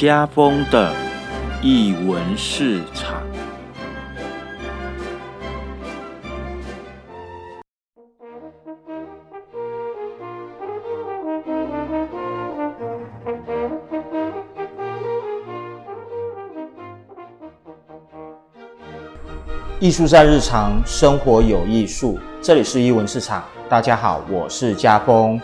家风的译文市场。艺术在日常生活有艺术，这里是艺文市场。大家好，我是家风。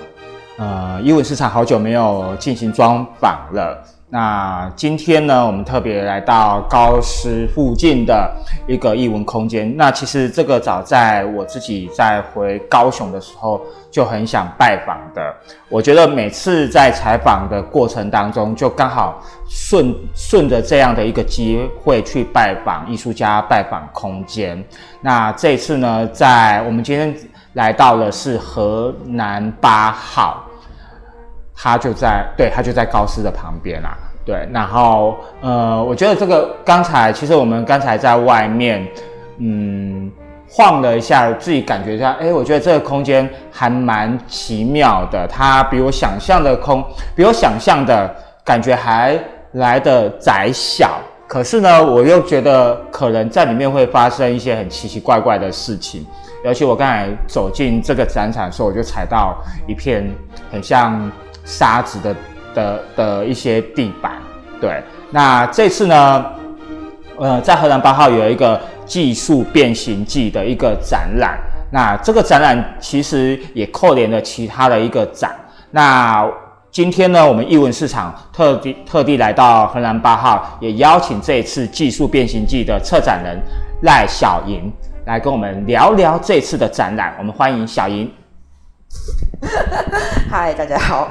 呃，艺文市场好久没有进行专访了。那今天呢，我们特别来到高师附近的一个艺文空间。那其实这个早在我自己在回高雄的时候就很想拜访的。我觉得每次在采访的过程当中，就刚好顺顺着这样的一个机会去拜访艺术家、拜访空间。那这次呢，在我们今天来到的是河南八号。他就在，对他就在高斯的旁边啦，对，然后呃，我觉得这个刚才其实我们刚才在外面，嗯，晃了一下，自己感觉一下，哎，我觉得这个空间还蛮奇妙的，它比我想象的空，比我想象的感觉还来的窄小，可是呢，我又觉得可能在里面会发生一些很奇奇怪怪的事情，尤其我刚才走进这个展场的时候，我就踩到一片很像。沙子的的的一些地板，对。那这次呢，呃，在河南八号有一个技术变形记的一个展览。那这个展览其实也扣连了其他的一个展。那今天呢，我们艺文市场特地特地来到河南八号，也邀请这次技术变形记的策展人赖小莹来跟我们聊聊这次的展览。我们欢迎小莹。嗨，大家好。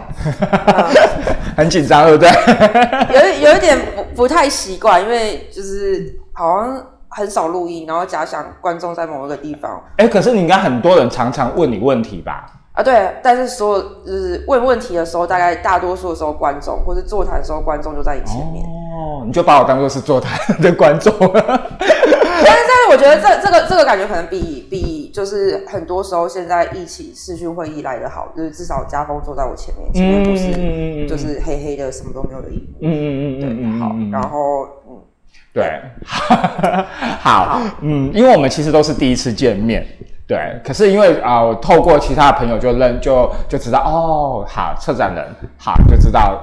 很紧张，对不对？有有一点不不太习惯，因为就是好像很少录音，然后假想观众在某一个地方。哎，可是你应该很多人常常问你问题吧？啊，对。但是所有就是问问题的时候，大概大多数的时候，观众或是座谈的时候，观众就在你前面。哦，你就把我当做是座谈的观众。我觉得这这个这个感觉可能比比就是很多时候现在一起视讯会议来的好，就是至少家峰坐在我前面，前面不是就是黑黑的什么都没有的一幕。嗯嗯嗯对，好，然后嗯，对，好，嗯，因为我们其实都是第一次见面，对，可是因为啊，我透过其他的朋友就认就就知道哦，好，策展人，好，就知道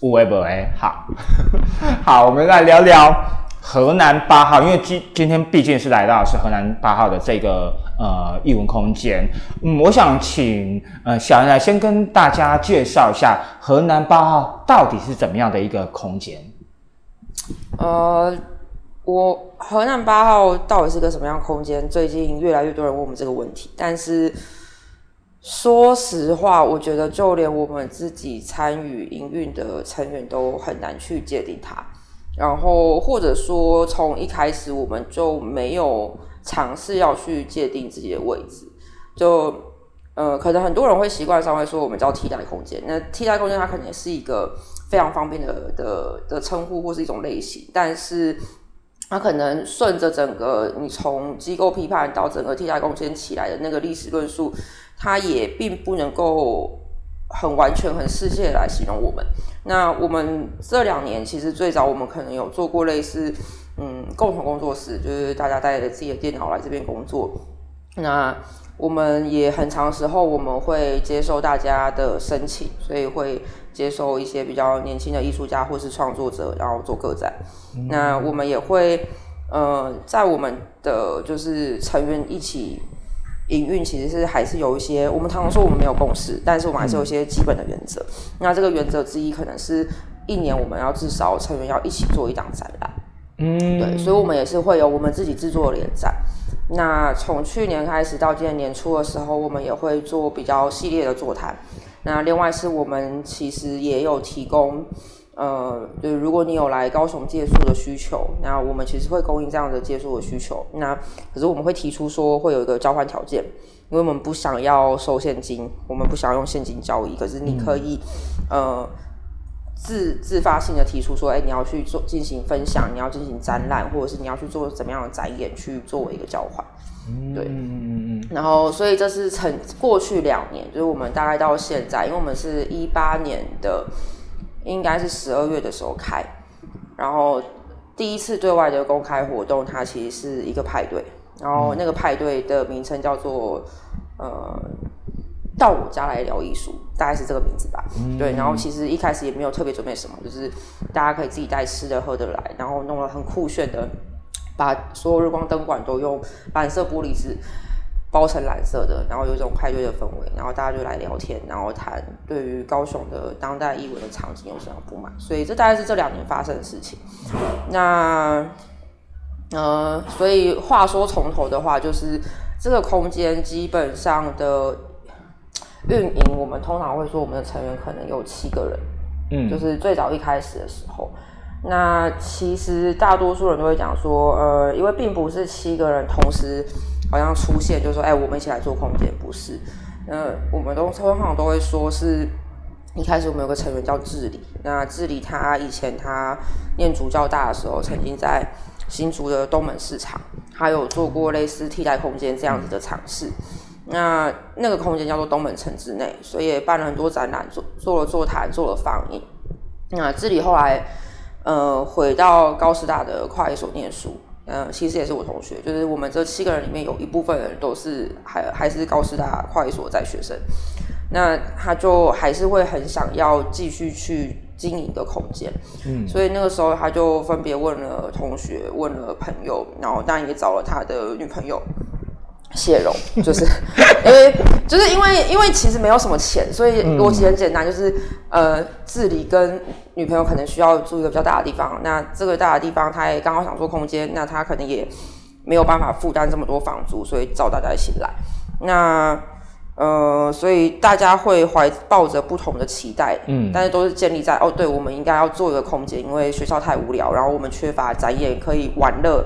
乌维伯哎，好，好，我们来聊聊。河南八号，因为今今天毕竟是来到是河南八号的这个呃艺文空间，嗯，我想请呃小杨来先跟大家介绍一下河南八号到底是怎么样的一个空间。呃，我河南八号到底是个什么样空间？最近越来越多人问我们这个问题，但是说实话，我觉得就连我们自己参与营运的成员都很难去界定它。然后，或者说，从一开始我们就没有尝试要去界定自己的位置，就呃，可能很多人会习惯上会说我们叫替代空间。那替代空间它肯定是一个非常方便的的的称呼或是一种类型，但是它可能顺着整个你从机构批判到整个替代空间起来的那个历史论述，它也并不能够。很完全、很世界来形容我们。那我们这两年其实最早，我们可能有做过类似，嗯，共同工作室，就是大家带着自己的电脑来这边工作。那我们也很长时候，我们会接受大家的申请，所以会接受一些比较年轻的艺术家或是创作者，然后做个展。那我们也会，呃，在我们的就是成员一起。营运其实是还是有一些，我们常常说我们没有共识，但是我们还是有一些基本的原则。那这个原则之一，可能是一年我们要至少成员要一起做一档展览。嗯，对，所以我们也是会有我们自己制作的联展。那从去年开始到今年年初的时候，我们也会做比较系列的座谈。那另外是我们其实也有提供。呃，对，如果你有来高雄借宿的需求，那我们其实会供应这样的借宿的需求。那可是我们会提出说会有一个交换条件，因为我们不想要收现金，我们不想要用现金交易。可是你可以呃自自发性的提出说，哎，你要去做进行分享，你要进行展览，或者是你要去做怎么样的展演去作为一个交换。对，嗯嗯嗯。然后，所以这是成过去两年，就是我们大概到现在，因为我们是一八年的。应该是十二月的时候开，然后第一次对外的公开活动，它其实是一个派对，然后那个派对的名称叫做呃。到我家来聊艺术，大概是这个名字吧。对，然后其实一开始也没有特别准备什么，就是大家可以自己带吃的喝的来，然后弄了很酷炫的，把所有日光灯管都用蓝色玻璃纸包成蓝色的，然后有一种派对的氛围，然后大家就来聊天，然后谈对于高雄的当代艺文的场景有什么不满。所以这大概是这两年发生的事情。那呃，所以话说从头的话，就是这个空间基本上的。运营，我们通常会说我们的成员可能有七个人，嗯，就是最早一开始的时候，那其实大多数人都会讲说，呃，因为并不是七个人同时好像出现，就说，哎，我们一起来做空间，不是，那我们都通常都会说是，一开始我们有个成员叫智理，那智理他以前他念主教大的时候，曾经在新竹的东门市场，他有做过类似替代空间这样子的尝试。那那个空间叫做东门城之内，所以也办了很多展览，做做了座谈，做了放映。那这里后来呃回到高师大的跨一所念书，嗯，其实也是我同学，就是我们这七个人里面有一部分人都是还还是高师大跨一所在学生。那他就还是会很想要继续去经营的空间，嗯，所以那个时候他就分别问了同学，问了朋友，然后当然也找了他的女朋友。谢荣就是，因为就是因为因为其实没有什么钱，所以逻辑很简单，就是呃，自理跟女朋友可能需要住一个比较大的地方，那这个大的地方他也刚好想做空间，那他可能也没有办法负担这么多房租，所以找大家一起来。那呃，所以大家会怀抱着不同的期待，嗯，但是都是建立在哦，对我们应该要做一个空间，因为学校太无聊，然后我们缺乏展演可以玩乐。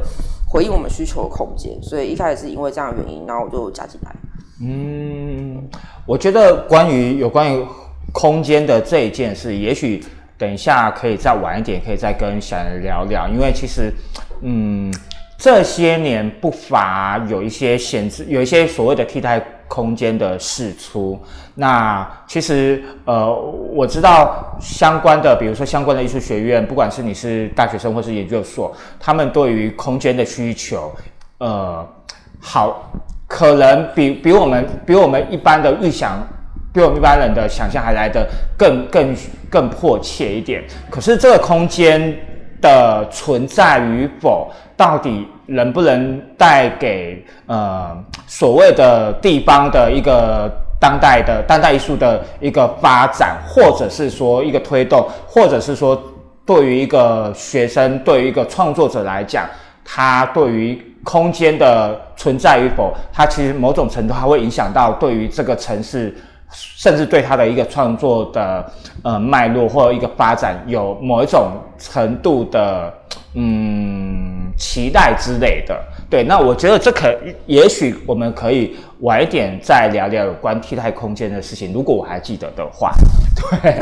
回应我们需求的空间，所以一开始是因为这样的原因，然后我就加进来。嗯，我觉得关于有关于空间的这一件事，也许等一下可以再晚一点，可以再跟小人聊聊，因为其实，嗯。这些年不乏有一些闲置，有一些所谓的替代空间的释出。那其实呃，我知道相关的，比如说相关的艺术学院，不管是你是大学生或是研究所，他们对于空间的需求，呃，好，可能比比我们比我们一般的预想，比我们一般人的想象还来得更更更迫切一点。可是这个空间。的存在与否，到底能不能带给呃所谓的地方的一个当代的当代艺术的一个发展，或者是说一个推动，或者是说对于一个学生，对于一个创作者来讲，他对于空间的存在与否，它其实某种程度还会影响到对于这个城市。甚至对他的一个创作的呃脉络或一个发展有某一种程度的嗯期待之类的，对，那我觉得这可也许我们可以晚一点再聊聊有关替代空间的事情，如果我还记得的话，对。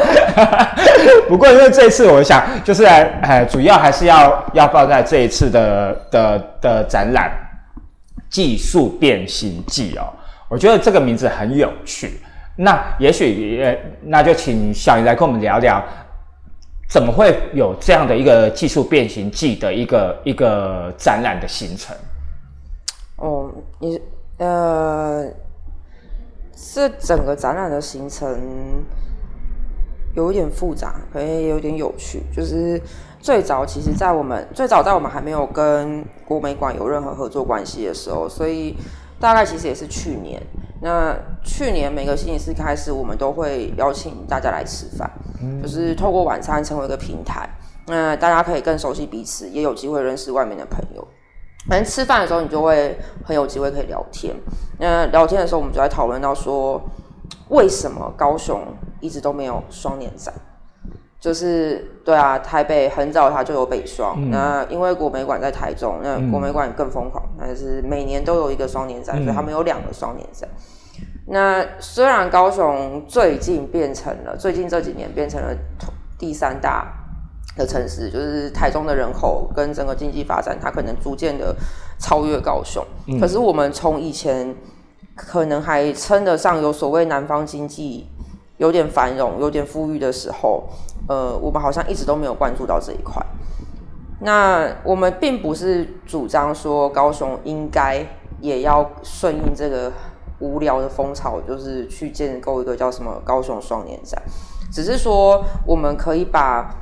不过因为这一次我想就是哎，主要还是要要放在这一次的的的展览《技术变形记》哦，我觉得这个名字很有趣。那也许呃，那就请小云来跟我们聊聊，怎么会有这样的一个技术变形记的一个一个展览的形成？哦，你呃，这整个展览的形成有一点复杂，可能也有点有趣。就是最早，其实在我们最早在我们还没有跟国美馆有任何合作关系的时候，所以大概其实也是去年。那去年每个星期四开始，我们都会邀请大家来吃饭，就是透过晚餐成为一个平台。那大家可以更熟悉彼此，也有机会认识外面的朋友。反正吃饭的时候，你就会很有机会可以聊天。那聊天的时候，我们就在讨论到说，为什么高雄一直都没有双年展？就是对啊，台北很早它就有北双，那因为国美馆在台中，那国美馆更疯狂，但是每年都有一个双年展，所以他们有两个双年展。那虽然高雄最近变成了最近这几年变成了第三大的城市，就是台中的人口跟整个经济发展，它可能逐渐的超越高雄。可是我们从以前可能还称得上有所谓南方经济。有点繁荣、有点富裕的时候，呃，我们好像一直都没有关注到这一块。那我们并不是主张说高雄应该也要顺应这个无聊的风潮，就是去建构一个叫什么高雄双年展，只是说我们可以把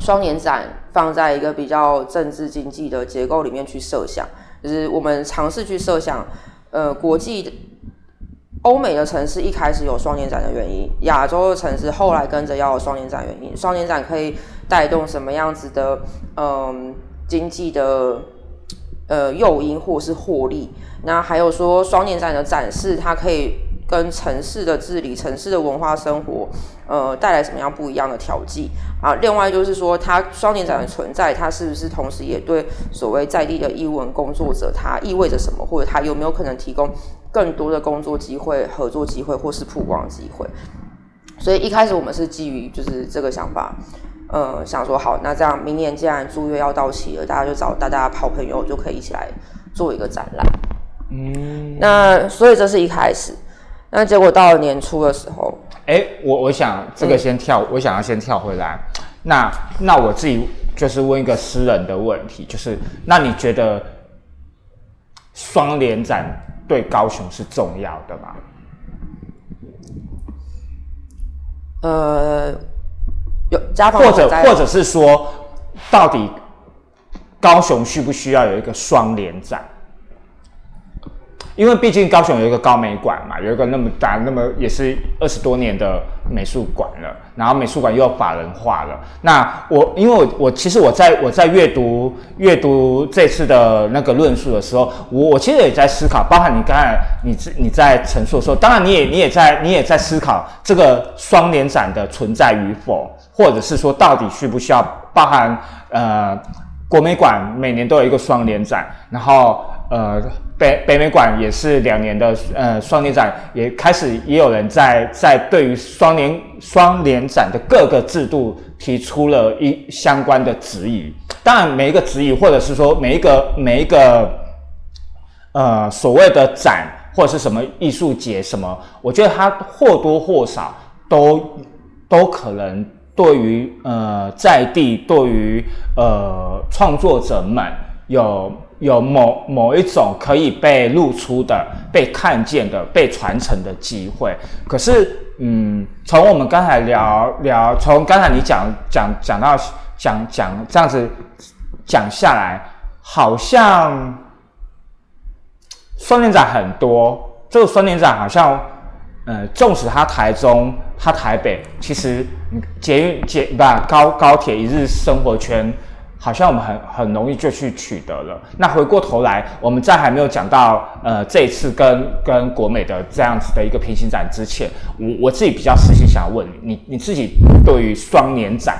双年展放在一个比较政治经济的结构里面去设想，就是我们尝试去设想，呃，国际的。欧美的城市一开始有双年展的原因，亚洲的城市后来跟着要有双年展原因。双年展可以带动什么样子的嗯经济的呃诱因或是获利？那还有说双年展的展示，它可以跟城市的治理、城市的文化生活呃带来什么样不一样的调剂啊？另外就是说，它双年展的存在，它是不是同时也对所谓在地的艺文工作者，它意味着什么？或者它有没有可能提供？更多的工作机会、合作机会或是曝光机会，所以一开始我们是基于就是这个想法，呃，想说好，那这样明年既然租约要到期了，大家就找大家好朋友就可以一起来做一个展览。嗯，那所以这是一开始，那结果到了年初的时候，哎，我我想这个先跳，我想要先跳回来，那那我自己就是问一个私人的问题，就是那你觉得双联展？对高雄是重要的吗？呃，有家或者或者是说，到底高雄需不需要有一个双联展？因为毕竟高雄有一个高美馆嘛，有一个那么大、那么也是二十多年的美术馆了，然后美术馆又要法人化了。那我因为我我其实我在我在阅读阅读这次的那个论述的时候，我我其实也在思考，包含你刚才你你在陈述的时候，当然你也你也在你也在思考这个双联展的存在与否，或者是说到底需不需要包含呃国美馆每年都有一个双联展，然后呃。北北美馆也是两年的呃双年展，也开始也有人在在对于双年双年展的各个制度提出了一相关的质疑。当然，每一个质疑或者是说每一个每一个呃所谓的展或者是什么艺术节什么，我觉得它或多或少都都可能对于呃在地对于呃创作者们有。有某某一种可以被露出的、被看见的、被传承的机会。可是，嗯，从我们刚才聊聊，从刚才你讲讲讲到讲讲这样子讲下来，好像双年展很多。这个双年展好像，呃，纵使它台中、它台北，其实捷运捷不高高铁一日生活圈。好像我们很很容易就去取得了。那回过头来，我们在还没有讲到呃这一次跟跟国美的这样子的一个平行展之前，我我自己比较私心想要问你，你你自己对于双年展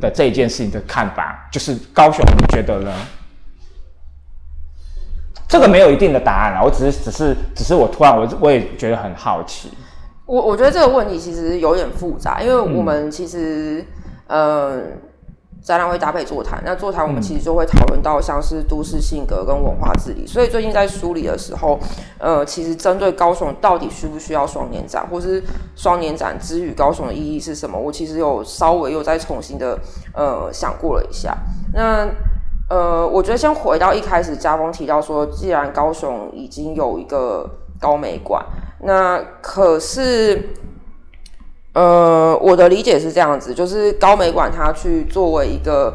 的这一件事情的看法，就是高雄你觉得呢？这个没有一定的答案啊，我只是只是只是我突然我我也觉得很好奇。我我觉得这个问题其实有点复杂，因为我们其实嗯。展览会搭配座谈，那座谈我们其实就会讨论到像是都市性格跟文化治理。所以最近在梳理的时候，呃，其实针对高雄到底需不需要双年展，或是双年展之于高雄的意义是什么，我其实有稍微又再重新的呃想过了一下。那呃，我觉得先回到一开始，家峰提到说，既然高雄已经有一个高美馆，那可是。呃，我的理解是这样子，就是高美馆它去作为一个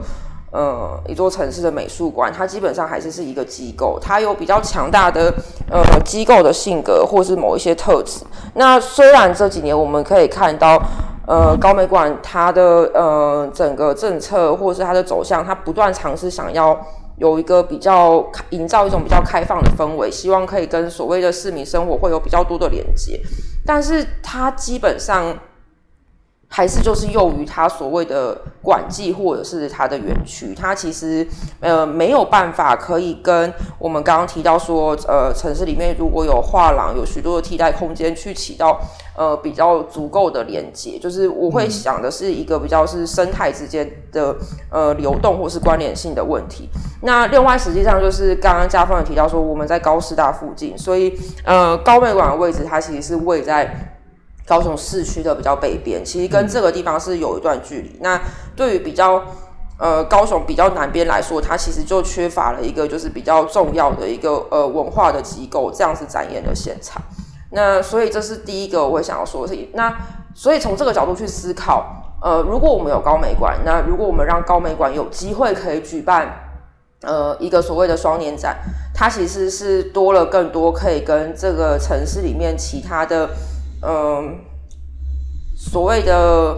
呃一座城市的美术馆，它基本上还是是一个机构，它有比较强大的呃机构的性格或是某一些特质。那虽然这几年我们可以看到，呃高美馆它的呃整个政策或是它的走向，它不断尝试想要有一个比较营造一种比较开放的氛围，希望可以跟所谓的市民生活会有比较多的连接，但是它基本上。还是就是囿于它所谓的管制，或者是它的园区，它其实呃没有办法可以跟我们刚刚提到说，呃城市里面如果有画廊，有许多的替代空间去起到呃比较足够的连接，就是我会想的是一个比较是生态之间的呃流动或是关联性的问题。那另外实际上就是刚刚嘉峰也提到说，我们在高师大附近，所以呃高美馆的位置它其实是位在。高雄市区的比较北边，其实跟这个地方是有一段距离。那对于比较呃高雄比较南边来说，它其实就缺乏了一个就是比较重要的一个呃文化的机构，这样子展演的现场。那所以这是第一个我会想要说的事情。那所以从这个角度去思考，呃，如果我们有高美馆，那如果我们让高美馆有机会可以举办呃一个所谓的双年展，它其实是多了更多可以跟这个城市里面其他的嗯所谓的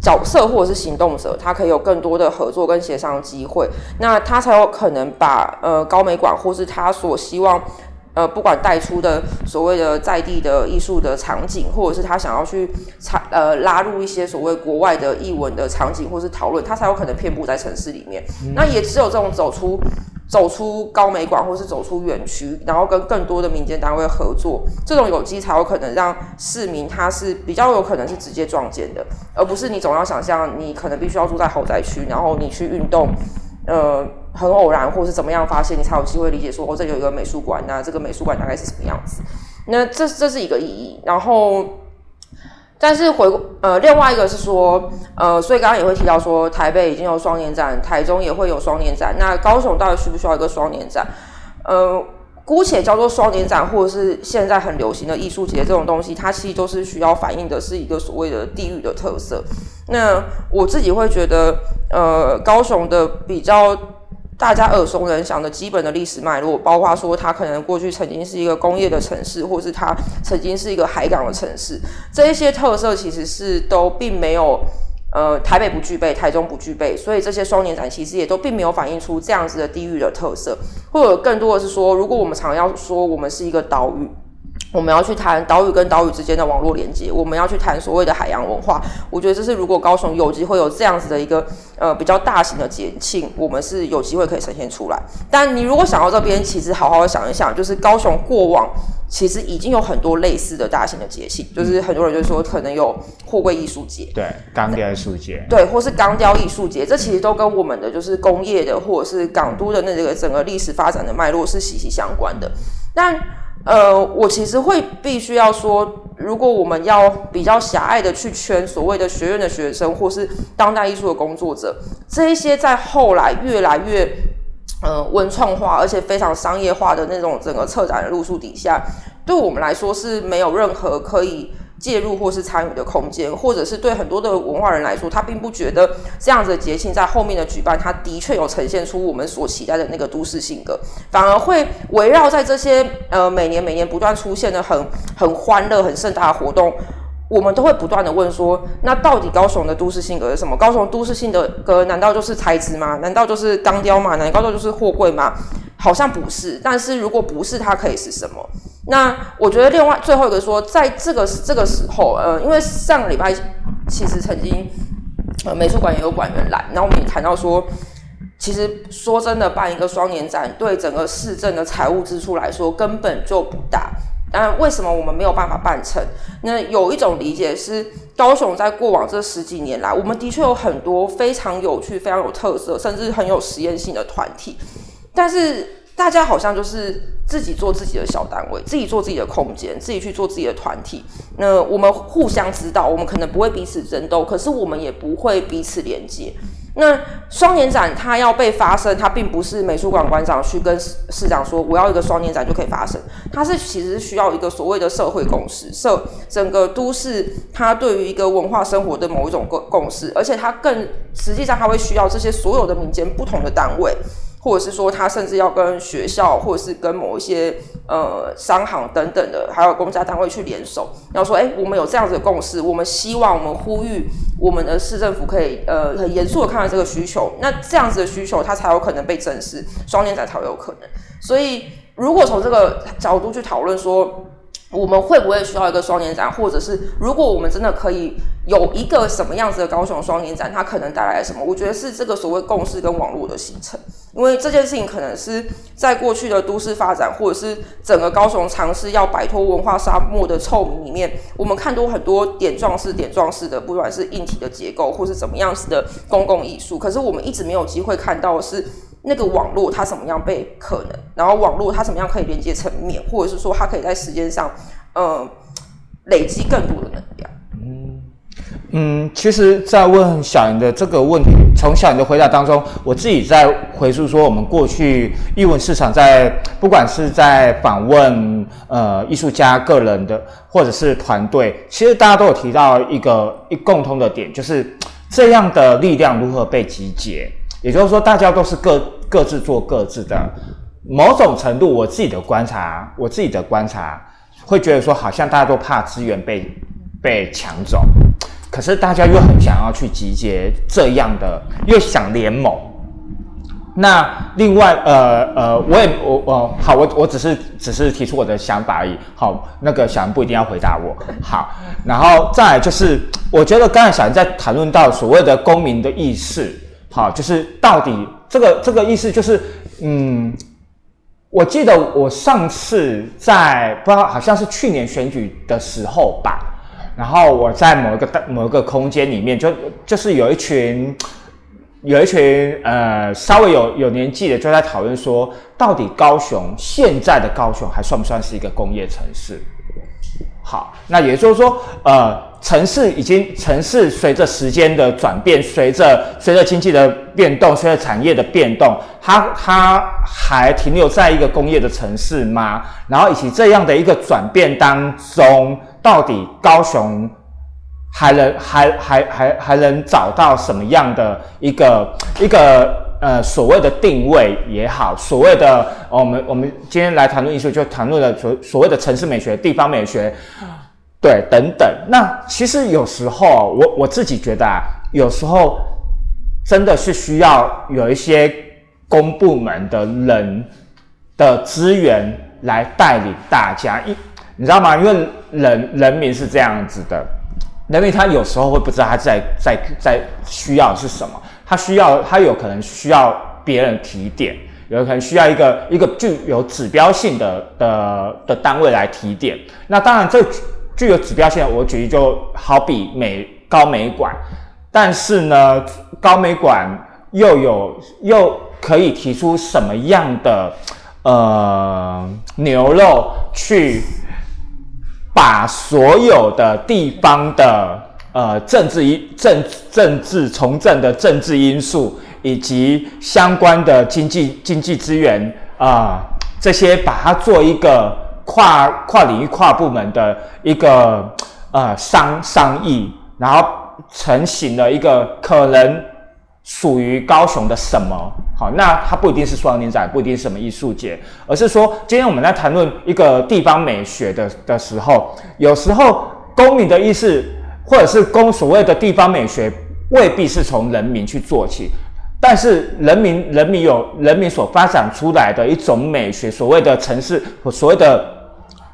角色或者是行动者，他可以有更多的合作跟协商机会，那他才有可能把呃高美馆或是他所希望。呃，不管带出的所谓的在地的艺术的场景，或者是他想要去插呃拉入一些所谓国外的译文的场景，或是讨论，他才有可能遍布在城市里面。那也只有这种走出走出高美馆，或是走出园区，然后跟更多的民间单位合作，这种有机才有可能让市民他是比较有可能是直接撞见的，而不是你总要想象你可能必须要住在豪宅区，然后你去运动，呃。很偶然，或是怎么样发现，你才有机会理解说，哦，这有一个美术馆，那这个美术馆大概是什么样子？那这这是一个意义。然后，但是回呃，另外一个是说，呃，所以刚刚也会提到说，台北已经有双年展，台中也会有双年展，那高雄到底需不需要一个双年展？呃。姑且叫做双年展，或者是现在很流行的艺术节这种东西，它其实都是需要反映的是一个所谓的地域的特色。那我自己会觉得，呃，高雄的比较大家耳熟能详的基本的历史脉络，包括说它可能过去曾经是一个工业的城市，或是它曾经是一个海港的城市，这一些特色其实是都并没有。呃，台北不具备，台中不具备，所以这些双年展其实也都并没有反映出这样子的地域的特色，或者更多的是说，如果我们常要说我们是一个岛屿。我们要去谈岛屿跟岛屿之间的网络连接，我们要去谈所谓的海洋文化。我觉得这是如果高雄有机会有这样子的一个呃比较大型的节庆，我们是有机会可以呈现出来。但你如果想到这边，其实好好的想一想，就是高雄过往其实已经有很多类似的大型的节庆，就是很多人就说可能有货柜艺术节，对，钢雕艺术节，对，或是钢雕艺术节，这其实都跟我们的就是工业的或者是港都的那个整个历史发展的脉络是息息相关的。但呃，我其实会必须要说，如果我们要比较狭隘的去圈所谓的学院的学生，或是当代艺术的工作者，这一些在后来越来越呃文创化，而且非常商业化的那种整个策展的路数底下，对我们来说是没有任何可以。介入或是参与的空间，或者是对很多的文化人来说，他并不觉得这样子的节庆在后面的举办，他的确有呈现出我们所期待的那个都市性格，反而会围绕在这些呃每年每年不断出现的很很欢乐、很盛大的活动，我们都会不断的问说，那到底高雄的都市性格是什么？高雄都市性格难道就是材质吗？难道就是钢雕吗？难道就是货柜吗？好像不是，但是如果不是，它可以是什么？那我觉得另外最后一个说，在这个这个时候，呃，因为上个礼拜其实曾经呃美术馆也有馆员来，那我们也谈到说，其实说真的，办一个双年展对整个市政的财务支出来说根本就不大。但为什么我们没有办法办成？那有一种理解是，高雄在过往这十几年来，我们的确有很多非常有趣、非常有特色，甚至很有实验性的团体，但是。大家好像就是自己做自己的小单位，自己做自己的空间，自己去做自己的团体。那我们互相知道，我们可能不会彼此争斗，可是我们也不会彼此连接。那双年展它要被发生，它并不是美术馆馆长去跟市长说我要一个双年展就可以发生，它是其实需要一个所谓的社会共识，社整个都市它对于一个文化生活的某一种共共识，而且它更实际上它会需要这些所有的民间不同的单位。或者是说，他甚至要跟学校，或者是跟某一些呃商行等等的，还有公家单位去联手，然后说，哎，我们有这样子的共识，我们希望我们呼吁我们的市政府可以呃很严肃的看待这个需求，那这样子的需求，它才有可能被正视，双年展才有可能。所以，如果从这个角度去讨论说。我们会不会需要一个双年展，或者是如果我们真的可以有一个什么样子的高雄双年展，它可能带来什么？我觉得是这个所谓共识跟网络的形成，因为这件事情可能是在过去的都市发展，或者是整个高雄尝试要摆脱文化沙漠的臭名里面，我们看多很多点状式、点状式的，不管是硬体的结构，或是怎么样子的公共艺术，可是我们一直没有机会看到是。那个网络它怎么样被可能，然后网络它怎么样可以连接成面，或者是说它可以在时间上，呃，累积更多的能量。嗯，其实，在问小莹的这个问题，从小莹的回答当中，我自己在回溯说，我们过去艺文市场在不管是在访问呃艺术家个人的，或者是团队，其实大家都有提到一个一共通的点，就是这样的力量如何被集结，也就是说，大家都是各各自做各自的。某种程度，我自己的观察，我自己的观察，会觉得说，好像大家都怕资源被被抢走。可是大家又很想要去集结这样的，又想联盟。那另外，呃呃，我也我我好，我我只是只是提出我的想法而已。好，那个小人不一定要回答我。好，然后再来就是，我觉得刚才小人在谈论到所谓的公民的意识，好，就是到底这个这个意思就是，嗯，我记得我上次在不知道好像是去年选举的时候吧。然后我在某一个大某一个空间里面，就就是有一群有一群呃稍微有有年纪的，就在讨论说，到底高雄现在的高雄还算不算是一个工业城市？好，那也就是说，呃，城市已经城市随着时间的转变，随着随着经济的变动，随着产业的变动，它它还停留在一个工业的城市吗？然后以及这样的一个转变当中。到底高雄还能还还还还能找到什么样的一个一个呃所谓的定位也好，所谓的我们我们今天来谈论艺术，就谈论了所所谓的城市美学、地方美学，对等等。那其实有时候我我自己觉得啊，有时候真的是需要有一些公部门的人的资源来带领大家一。你知道吗？因为人人民是这样子的，人民他有时候会不知道他在在在需要是什么，他需要他有可能需要别人提点，有可能需要一个一个具有指标性的的的单位来提点。那当然，这具有指标性，我举例就好比美高美馆，但是呢，高美馆又有又可以提出什么样的呃牛肉去？把所有的地方的呃政治因政政治从政的政治因素，以及相关的经济经济资源啊这些，把它做一个跨跨领域跨部门的一个呃商商议，然后成型了一个可能。属于高雄的什么？好，那它不一定是双年展，不一定是什么艺术节，而是说，今天我们在谈论一个地方美学的的时候，有时候公民的意识，或者是公所谓的地方美学，未必是从人民去做起，但是人民人民有人民所发展出来的一种美学，所谓的城市，所谓的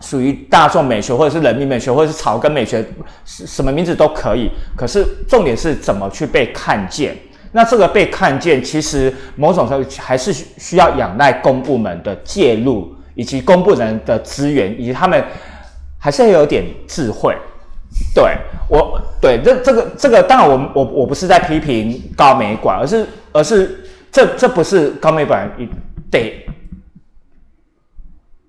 属于大众美学，或者是人民美学，或者是草根美学，什么名字都可以。可是重点是怎么去被看见。那这个被看见，其实某种程度还是需要仰赖公部门的介入，以及公部门的资源，以及他们还是要有点智慧。对我，对这这个这个，当然我我我不是在批评高美馆，而是而是这这不是高美馆得。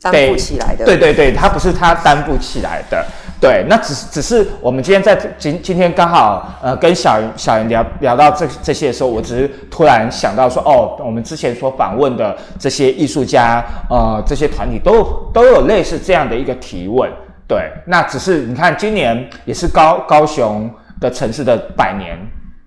担负起来的，对对对，它不是它担负起来的，对，那只是只是我们今天在今今天刚好呃跟小小云聊聊到这这些的时候，我只是突然想到说，哦，我们之前所访问的这些艺术家呃这些团体都都有类似这样的一个提问，对，那只是你看今年也是高高雄的城市的百年，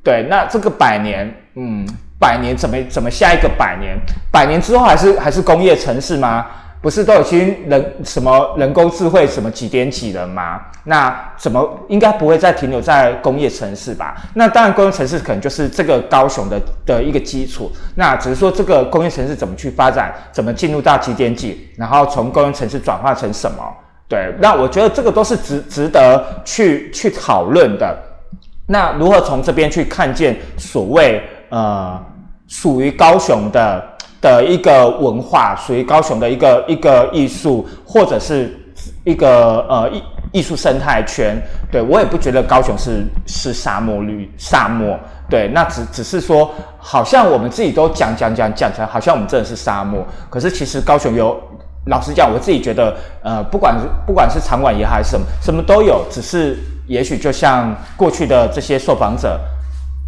对，那这个百年，嗯，百年怎么怎么下一个百年，百年之后还是还是工业城市吗？不是都已经人什么人工智慧什么几点几了吗？那怎么应该不会再停留在工业城市吧？那当然工业城市可能就是这个高雄的的一个基础。那只是说这个工业城市怎么去发展，怎么进入到几点几，然后从工业城市转化成什么？对，那我觉得这个都是值值得去去讨论的。那如何从这边去看见所谓呃属于高雄的？的一个文化，属于高雄的一个一个艺术，或者是一个呃艺艺术生态圈。对我也不觉得高雄是是沙漠绿沙漠，对，那只只是说，好像我们自己都讲讲讲讲成，好像我们真的是沙漠。可是其实高雄有老实讲，我自己觉得，呃，不管是不管是场馆也好，还是什么什么都有，只是也许就像过去的这些受访者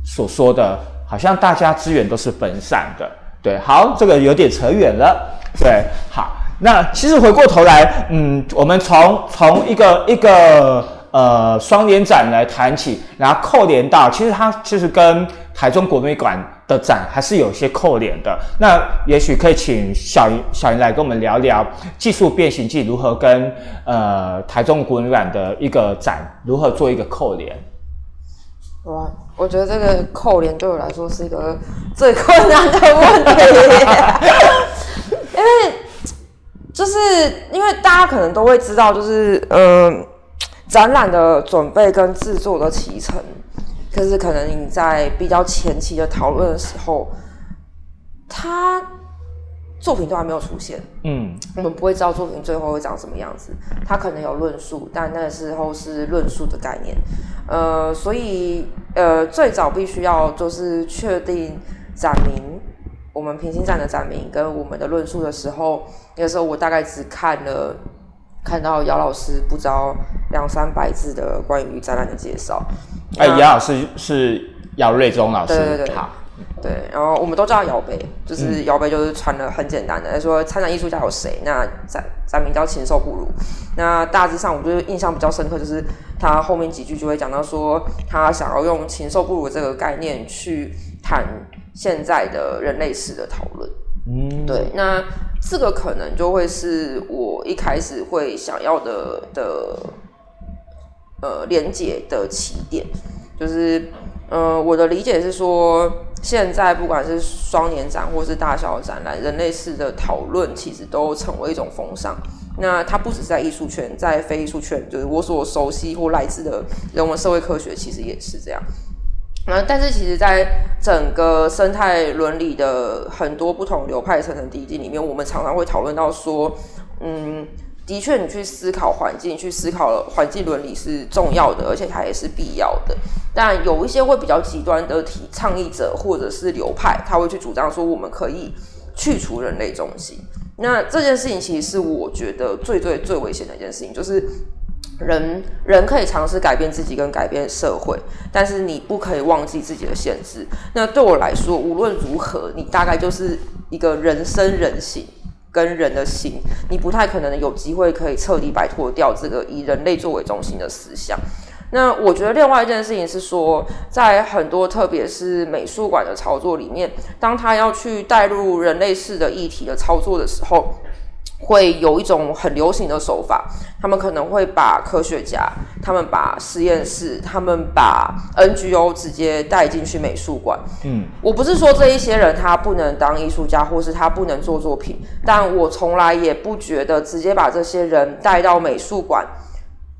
所说的，好像大家资源都是分散的。对，好，这个有点扯远了。对，好，那其实回过头来，嗯，我们从从一个一个呃双年展来谈起，然后扣连到，其实它其实跟台中国美馆的展还是有些扣脸的。那也许可以请小云小云来跟我们聊聊技术变形记如何跟呃台中国美馆的一个展如何做一个扣脸。哇，我觉得这个扣脸对我来说是一个最困难的问题，因为就是因为大家可能都会知道，就是嗯，展览的准备跟制作的启程，可是可能你在比较前期的讨论的时候，他作品都还没有出现，嗯，我们不会知道作品最后会长什么样子，他可能有论述，但那时候是论述的概念。呃，所以呃，最早必须要就是确定展名，我们平行站的展名跟我们的论述的时候，那个时候我大概只看了看到姚老师不知道两三百字的关于展览的介绍。哎，姚老师是姚瑞忠老师，对对对，好。对，然后我们都知道姚贝，就是姚贝，就是传的很简单的，说参展艺术家有谁？那展展名叫禽兽不如。那大致上，我觉得印象比较深刻，就是他后面几句就会讲到说，他想要用禽兽不如这个概念去谈现在的人类史的讨论。嗯，对，那这个可能就会是我一开始会想要的的呃连接的起点，就是。呃，我的理解是说，现在不管是双年展或是大小展览，人类式的讨论其实都成为一种风尚。那它不只是在艺术圈，在非艺术圈，就是我所熟悉或来自的人文社会科学，其实也是这样。那但是其实，在整个生态伦理的很多不同流派层层递进里面，我们常常会讨论到说，嗯。的确，你去思考环境，去思考环境伦理是重要的，而且它也是必要的。但有一些会比较极端的提倡议者或者是流派，他会去主张说我们可以去除人类中心。那这件事情其实是我觉得最最最危险的一件事情，就是人人可以尝试改变自己跟改变社会，但是你不可以忘记自己的限制。那对我来说，无论如何，你大概就是一个人生人性。跟人的心，你不太可能有机会可以彻底摆脱掉这个以人类作为中心的思想。那我觉得另外一件事情是说，在很多特别是美术馆的操作里面，当他要去带入人类式的议题的操作的时候。会有一种很流行的手法，他们可能会把科学家，他们把实验室，他们把 NGO 直接带进去美术馆。嗯，我不是说这一些人他不能当艺术家，或是他不能做作品，但我从来也不觉得直接把这些人带到美术馆，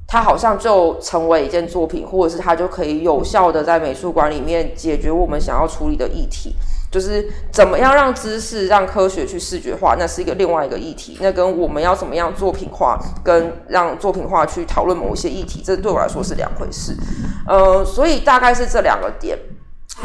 他好像就成为一件作品，或者是他就可以有效的在美术馆里面解决我们想要处理的议题。就是怎么样让知识、让科学去视觉化，那是一个另外一个议题。那跟我们要怎么样作品化，跟让作品化去讨论某一些议题，这对我来说是两回事。呃，所以大概是这两个点。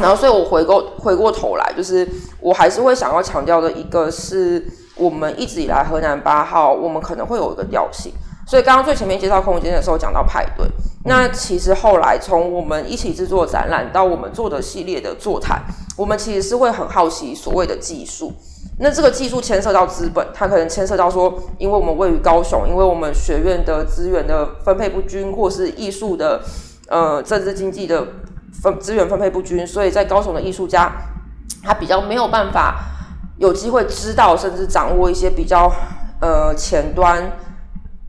然后，所以我回过回过头来，就是我还是会想要强调的一个是我们一直以来河南八号，我们可能会有一个调性。所以刚刚最前面介绍空间的时候讲到派对，那其实后来从我们一起制作展览到我们做的系列的座谈，我们其实是会很好奇所谓的技术。那这个技术牵涉到资本，它可能牵涉到说，因为我们位于高雄，因为我们学院的资源的分配不均，或是艺术的呃政治经济的分资源分配不均，所以在高雄的艺术家他比较没有办法有机会知道甚至掌握一些比较呃前端。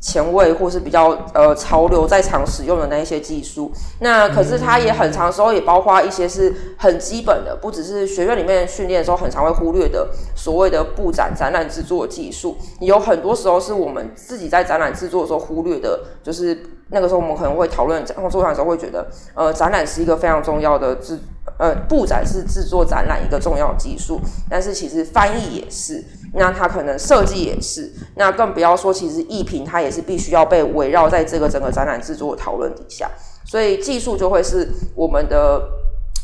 前卫或是比较呃潮流在常使用的那一些技术，那可是它也很长时候也包括一些是很基本的，不只是学院里面训练的时候很常会忽略的所谓的布展展览制作技术，有很多时候是我们自己在展览制作的时候忽略的，就是那个时候我们可能会讨论做做的时候会觉得，呃，展览是一个非常重要的制，呃，布展是制作展览一个重要技术，但是其实翻译也是。那它可能设计也是，那更不要说，其实艺评它也是必须要被围绕在这个整个展览制作讨论底下，所以技术就会是我们的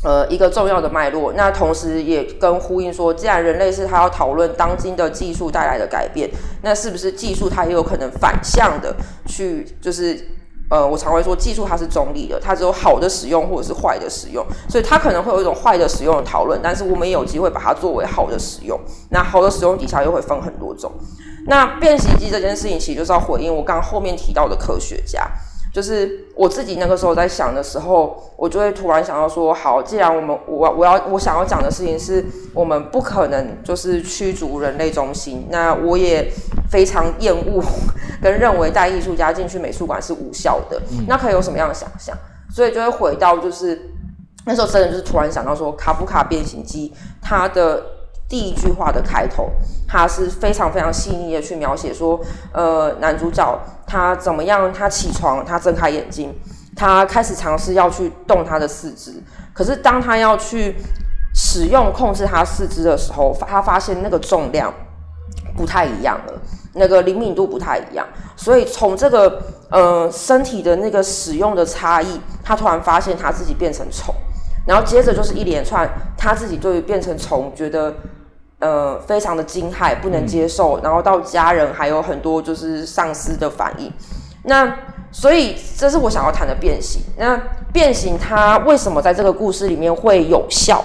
呃，一个重要的脉络，那同时也跟呼应说，既然人类是他要讨论当今的技术带来的改变，那是不是技术它也有可能反向的去，就是呃，我常会说技术它是中立的，它只有好的使用或者是坏的使用，所以它可能会有一种坏的使用的讨论，但是我们也有机会把它作为好的使用。那好的使用底下又会分很多种。那变形机这件事情，其实就是要回应我刚刚后面提到的科学家。就是我自己那个时候在想的时候，我就会突然想到说，好，既然我们我我要我想要讲的事情是我们不可能就是驱逐人类中心，那我也非常厌恶跟认为带艺术家进去美术馆是无效的，那可以有什么样的想象？所以就会回到就是那时候真的就是突然想到说，卡夫卡变形记它的第一句话的开头，他是非常非常细腻的去描写说，呃，男主角。他怎么样？他起床，他睁开眼睛，他开始尝试要去动他的四肢。可是当他要去使用控制他四肢的时候，他发现那个重量不太一样了，那个灵敏度不太一样。所以从这个呃身体的那个使用的差异，他突然发现他自己变成虫，然后接着就是一连串他自己对于变成虫觉得。呃，非常的惊骇，不能接受，然后到家人还有很多就是上司的反应。那所以这是我想要谈的变形。那变形它为什么在这个故事里面会有效，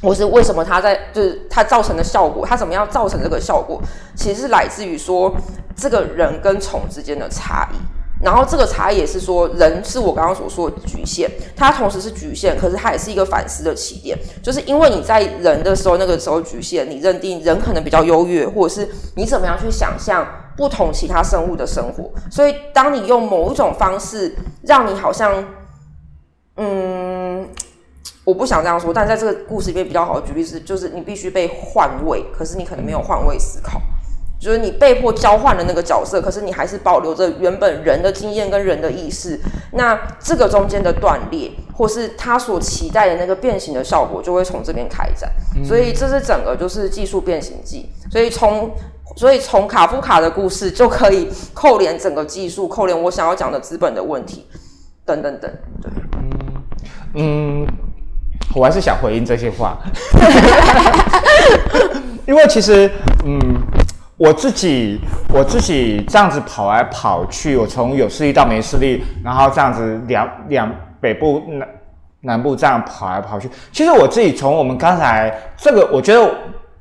或是为什么它在就是它造成的效果，它怎么样造成这个效果，其实是来自于说这个人跟虫之间的差异。然后这个差异也是说，人是我刚刚所说的局限，它同时是局限，可是它也是一个反思的起点。就是因为你在人的时候，那个时候局限，你认定人可能比较优越，或者是你怎么样去想象不同其他生物的生活。所以，当你用某一种方式，让你好像，嗯，我不想这样说，但在这个故事里面比较好的举例是，就是你必须被换位，可是你可能没有换位思考。就是你被迫交换了那个角色，可是你还是保留着原本人的经验跟人的意识。那这个中间的断裂，或是他所期待的那个变形的效果，就会从这边开展。所以这是整个就是技术变形记。所以从所以从卡夫卡的故事就可以扣连整个技术，扣连我想要讲的资本的问题，等等等。对，嗯嗯，我还是想回应这些话，因为其实嗯。我自己，我自己这样子跑来跑去，我从有视力到没视力，然后这样子两两北部南南部这样跑来跑去。其实我自己从我们刚才这个，我觉得，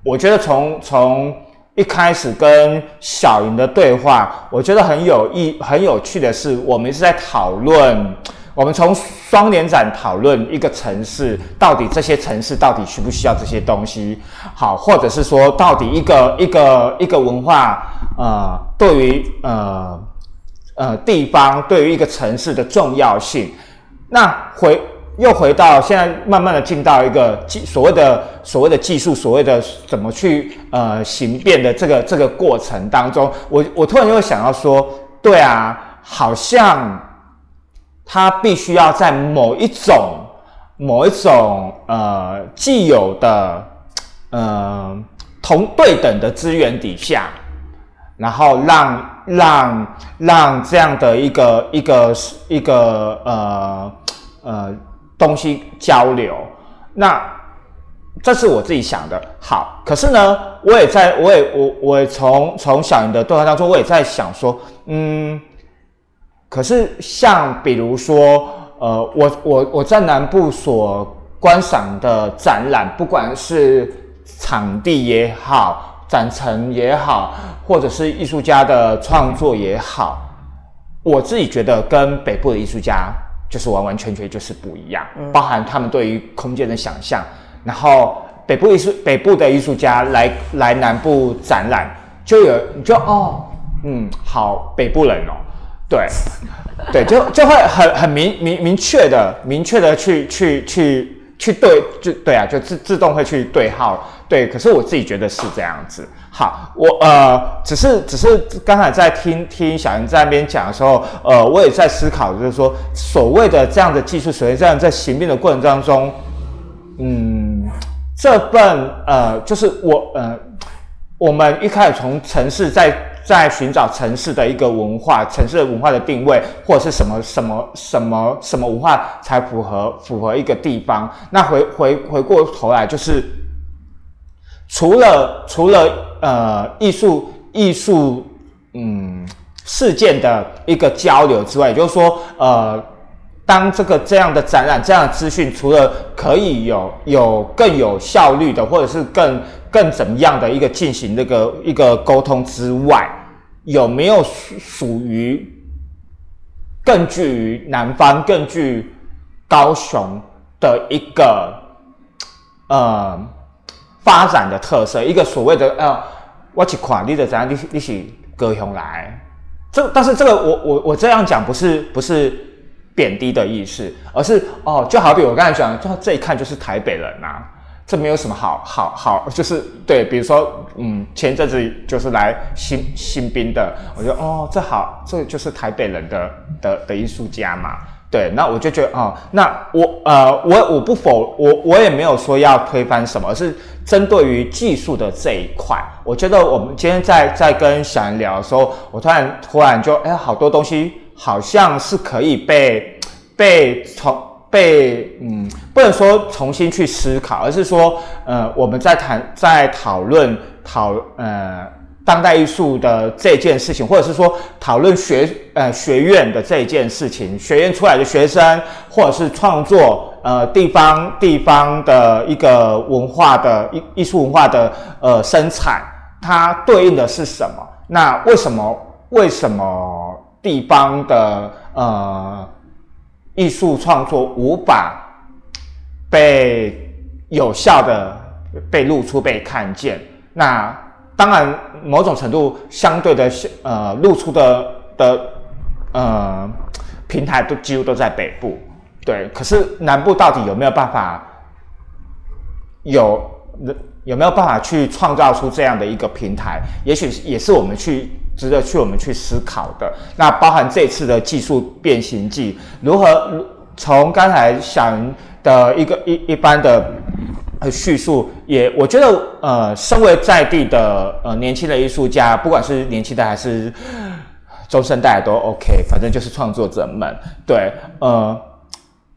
我觉得从从一开始跟小云的对话，我觉得很有意很有趣的是，我们是在讨论。我们从双年展讨论一个城市，到底这些城市到底需不需要这些东西？好，或者是说，到底一个一个一个文化，呃，对于呃呃地方，对于一个城市的重要性？那回又回到现在，慢慢的进到一个技所谓的所谓的技术，所谓的怎么去呃形变的这个这个过程当中，我我突然又想到说，对啊，好像。它必须要在某一种、某一种呃既有的呃同对等的资源底下，然后让让让这样的一个一个一个呃呃东西交流。那这是我自己想的。好，可是呢，我也在我也我我也从从小云的对话当中，我也在想说，嗯。可是，像比如说，呃，我我我在南部所观赏的展览，不管是场地也好，展陈也好，或者是艺术家的创作也好，我自己觉得跟北部的艺术家就是完完全全就是不一样，包含他们对于空间的想象。然后，北部艺术北部的艺术家来来南部展览，就有你就哦，嗯，好，北部人哦。对，对，就就会很很明明明确的、明确的去去去去对，就对啊，就自自动会去对号。对，可是我自己觉得是这样子。好，我呃，只是只是刚才在听听小云在那边讲的时候，呃，我也在思考，就是说所谓的这样的技术，所谓这样在行变的过程当中，嗯，这份呃，就是我呃，我们一开始从城市在在寻找城市的一个文化，城市的文化的定位，或者是什么什么什么什么文化才符合符合一个地方。那回回回过头来，就是除了除了呃艺术艺术嗯事件的一个交流之外，也就是说呃。当这个这样的展览、这样的资讯，除了可以有有更有效率的，或者是更更怎么样的一个进行这个一个沟通之外，有没有属属于更具于南方、更具高雄的一个呃发展的特色？一个所谓的呃，我去看你的怎样，你你是高雄来，这但是这个我我我这样讲不是不是。贬低的意思，而是哦，就好比我刚才讲，这这一看就是台北人呐，这没有什么好好好，就是对，比如说，嗯，前一阵子就是来新新兵的，我觉得哦，这好，这就是台北人的的的艺术家嘛，对，那我就觉得哦，那我呃，我我不否，我我也没有说要推翻什么，是针对于技术的这一块，我觉得我们今天在在跟小人聊的时候，我突然突然就哎，好多东西。好像是可以被被从被嗯，不能说重新去思考，而是说呃，我们在谈在讨论讨呃当代艺术的这件事情，或者是说讨论学呃学院的这件事情，学院出来的学生或者是创作呃地方地方的一个文化的艺艺术文化的呃生产，它对应的是什么？那为什么为什么？地方的呃艺术创作无法被有效的被露出、被看见。那当然，某种程度相对的呃露出的的呃平台都几乎都在北部，对。可是南部到底有没有办法有有没有办法去创造出这样的一个平台？也许也是我们去。值得去我们去思考的，那包含这次的技术变形记如何从刚才想的一个一一般的叙述，也我觉得呃，身为在地的呃年轻的艺术家，不管是年轻的还是中生代都 OK，反正就是创作者们对呃，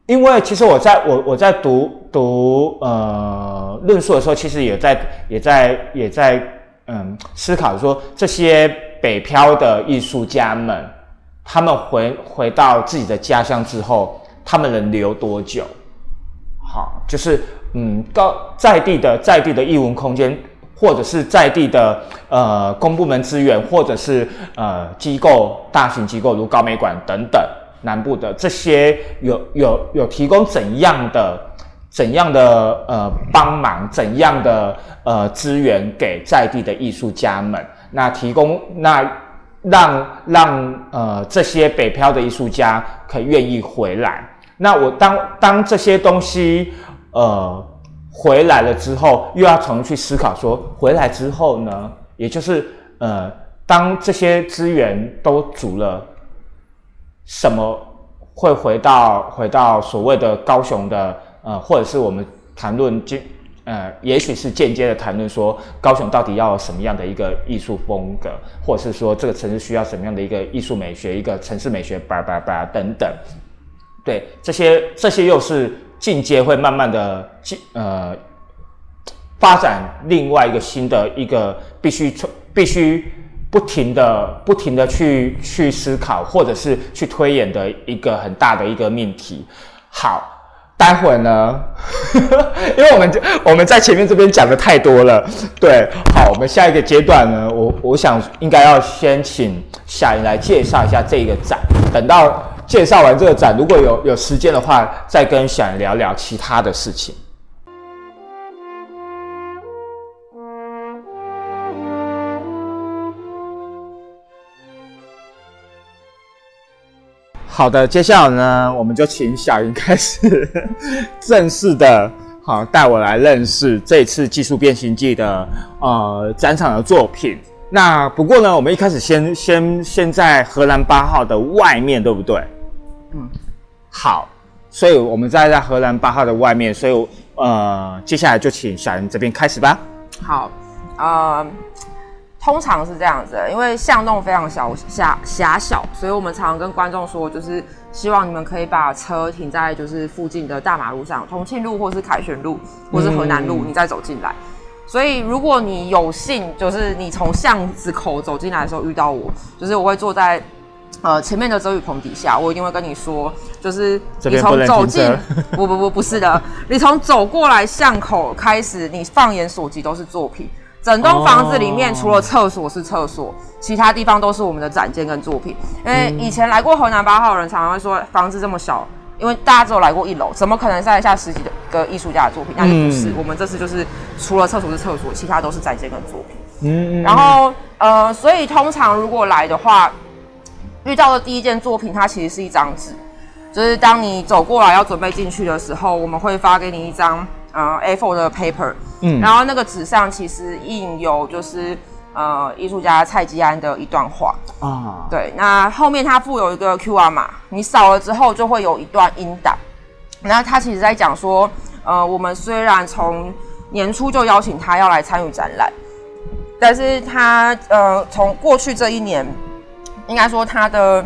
因为其实我在我我在读读呃论述的时候，其实也在也在也在嗯思考说这些。北漂的艺术家们，他们回回到自己的家乡之后，他们能留多久？好，就是嗯，高在地的在地的艺文空间，或者是在地的呃公部门资源，或者是呃机构大型机构如高美馆等等，南部的这些有有有提供怎样的怎样的呃帮忙，怎样的呃资源给在地的艺术家们？那提供那让让呃这些北漂的艺术家可以愿意回来。那我当当这些东西呃回来了之后，又要重新去思考说回来之后呢，也就是呃当这些资源都足了，什么会回到回到所谓的高雄的呃，或者是我们谈论今。呃，也许是间接的谈论说，高雄到底要什么样的一个艺术风格，或者是说这个城市需要什么样的一个艺术美学、一个城市美学，叭叭叭等等。对，这些这些又是进阶会慢慢的进呃发展另外一个新的一个必须必须不停的不停的去去思考，或者是去推演的一个很大的一个命题。好。待会儿呢，因为我们我们在前面这边讲的太多了，对，好，我们下一个阶段呢，我我想应该要先请夏莹来介绍一下这个展，等到介绍完这个展，如果有有时间的话，再跟小莹聊聊其他的事情。好的，接下来呢，我们就请小云开始正式的，好带我来认识这次技术变形记的呃展场的作品。那不过呢，我们一开始先先先在荷兰八号的外面对不对？嗯，好，所以我们在在荷兰八号的外面，所以呃，接下来就请小云这边开始吧。好，啊。通常是这样子的，因为巷弄非常小狭狭小，所以我们常常跟观众说，就是希望你们可以把车停在就是附近的大马路上，重庆路或是凯旋路或是河南路，嗯你再走进来。所以如果你有幸，就是你从巷子口走进来的时候遇到我，就是我会坐在。呃，前面的遮雨棚底下，我一定会跟你说，就是你从走进 不不不不是的，你从走过来巷口开始，你放眼所及都是作品。整栋房子里面，哦除了厕所是厕所，其他地方都是我们的展件跟作品。因为以前来过河南八号的人，常常会说房子这么小，因为大家只有来过一楼，怎么可能塞得下十几个艺术家的作品？那就不是。嗯我们这次就是除了厕所是厕所，其他都是展件跟作品。嗯，然后呃，所以通常如果来的话，遇到的第一件作品，它其实是一张纸，就是当你走过来要准备进去的时候，我们会发给你一张呃 A4 的 paper，嗯。然后那个纸上其实印有就是呃艺术家蔡基安的一段话，啊，对，那后面它附有一个 QR 码，你扫了之后就会有一段音档。那他其实在讲说，呃，我们虽然从年初就邀请他要来参与展览，但是他呃从过去这一年，应该说他的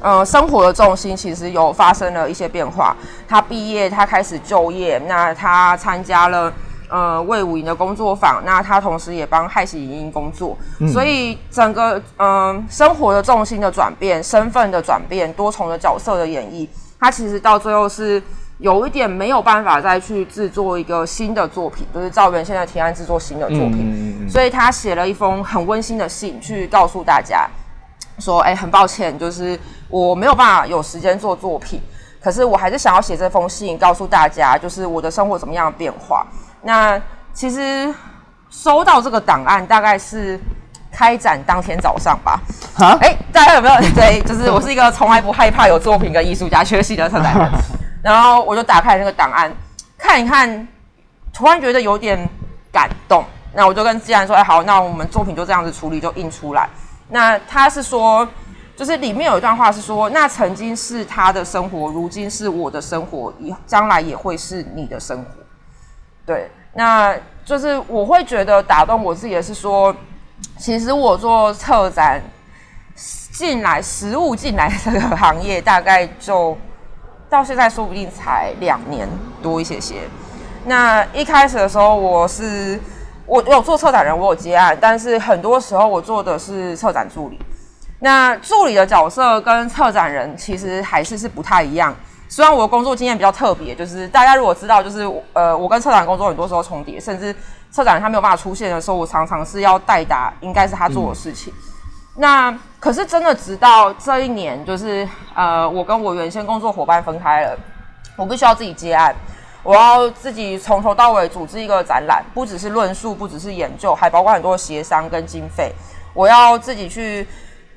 呃生活的重心其实有发生了一些变化。他毕业，他开始就业，那他参加了。呃，魏武营的工作坊，那他同时也帮害喜莹莹工作，所以整个嗯、呃生活的重心的转变、身份的转变、多重的角色的演绎，他其实到最后是有一点没有办法再去制作一个新的作品，就是赵原现在提案制作新的作品，嗯嗯嗯所以他写了一封很温馨的信，去告诉大家说：“哎、很抱歉，就是我没有办法有时间做作品，可是我还是想要写这封信，告诉大家，就是我的生活怎么样的变化。那其实收到这个档案大概是开展当天早上吧。哈哎、大家有没有？对，就是我是一个从来不害怕有作品跟艺术家缺席的策展人，然后我就打开那个档案看一看，突然觉得有点感动。那我就跟自然说：“哎，好，那我们作品就这样子处理，就印出来。”那他是说，就是里面有一段话是说：“那曾经是他的生活，如今是我的生活，以将来也会是你的生活。”对，那就是我会觉得打动我自己的是说，其实我做策展进来，实物进来这个行业，大概就到现在说不定才两年多一些些。那一开始的时候，我是我有做策展人，我有接案，但是很多时候我做的是策展助理。那助理的角色跟策展人其实还是是不太一样。虽然我的工作经验比较特别，就是大家如果知道，就是呃，我跟策展工作很多时候重叠，甚至策展人他没有办法出现的时候，我常常是要代打，应该是他做的事情。那可是真的直到这一年，就是呃，我跟我原先工作伙伴分开了，我必须要自己接案，我要自己从头到尾组织一个展览，不只是论述，不只是研究，还包括很多协商跟经费。我要自己去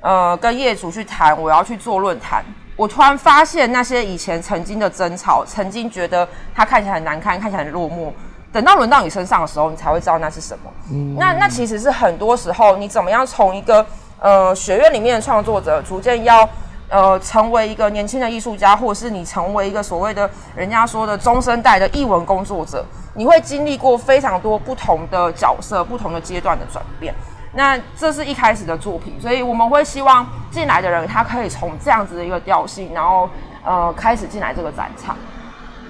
呃跟业主去谈，我要去做论坛。我突然发现那些以前曾经的争吵，曾经觉得它看起来很难看，看起来很落寞。等到轮到你身上的时候，你才会知道那是什么。那那其实是很多时候，你怎么样从一个呃学院里面的创作者，逐渐要呃成为一个年轻的艺术家，或者是你成为一个所谓的人家说的中生代的艺文工作者，你会经历过非常多不同的角色、不同的阶段的转变。那这是一开始的作品，所以我们会希望进来的人，他可以从这样子的一个调性，然后呃开始进来这个展场，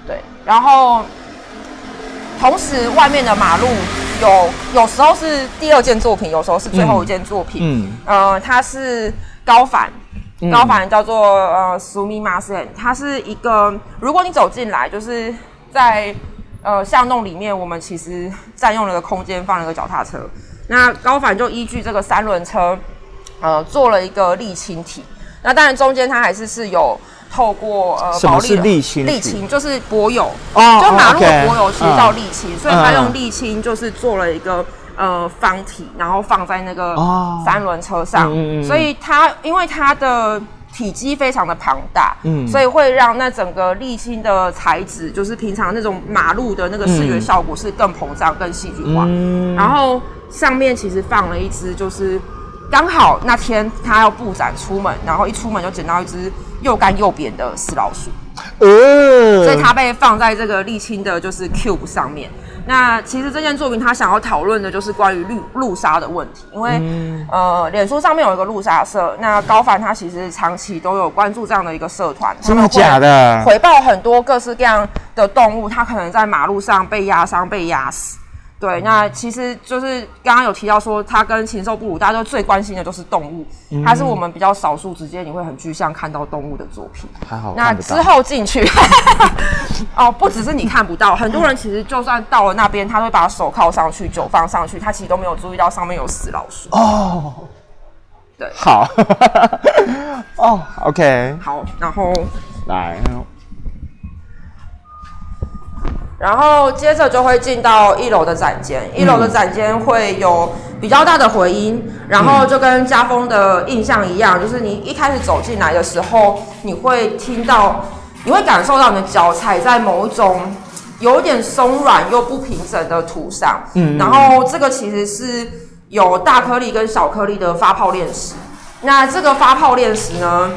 对，然后同时外面的马路有有时候是第二件作品，有时候是最后一件作品，嗯呃，它是高反，高反叫做呃 Sumi m a s e n 它是一个，如果你走进来，就是在呃巷弄里面，我们其实占用了个空间，放了个脚踏车。那高反就依据这个三轮车，呃，做了一个沥青体。那当然中间它还是是有透过呃什么是保利的沥青沥青就是柏油，哦就马路的哦柏油其实叫沥青，所以它嗯。用沥青就是做了一个呃方体，然后放在那个哦。三轮车上，所以它因为它的体积非常的庞大，嗯。所以会让那整个沥青的材质，就是平常那种马路的那个视觉效果是更膨胀、更戏剧化。嗯。然后上面其实放了一只，就是刚好那天他要布展出门，然后一出门就捡到一只又干又扁的死老鼠。呃，所以它被放在这个沥青的就是 cube 上面。那其实这件作品他想要讨论的就是关于绿路杀的问题，因为、呃，脸书上面有一个路杀社，那高凡他其实长期都有关注这样的一个社团，真的假的？回报很多各式各样的动物，它可能在马路上被压伤、被压死。对，那其实就是刚刚有提到说，它跟禽兽不如，大家都最关心的就是动物，它是我们比较少数直接你会很具象看到动物的作品。还好那之。后进去，哦，不只是你看不到，很多人其实就算到了那边，他会把手铐上去、酒放上去，他其实都没有注意到上面有死老鼠。哦，对好，哦，OK，好，然后来，然后接着就会进到一楼的展间，一楼的展间会有比较大的回音，然后就跟家风的印象一样，就是你一开始走进来的时候，你会听到，你会感受到你的脚踩在某一种有点松软又不平整的土上，嗯。然后这个其实是有大颗粒跟小颗粒的发泡链石，那这个发泡链石呢，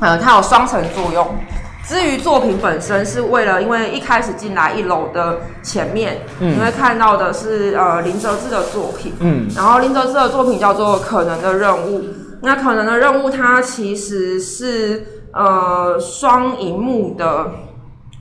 呃，它有双层作用。至于作品本身，是为了因为一开始进来一楼的前面，嗯。你会看到的是呃林哲志的作品，嗯。然后林哲志的作品叫做《可能的任务》。那可能的任务，它其实是呃双荧幕的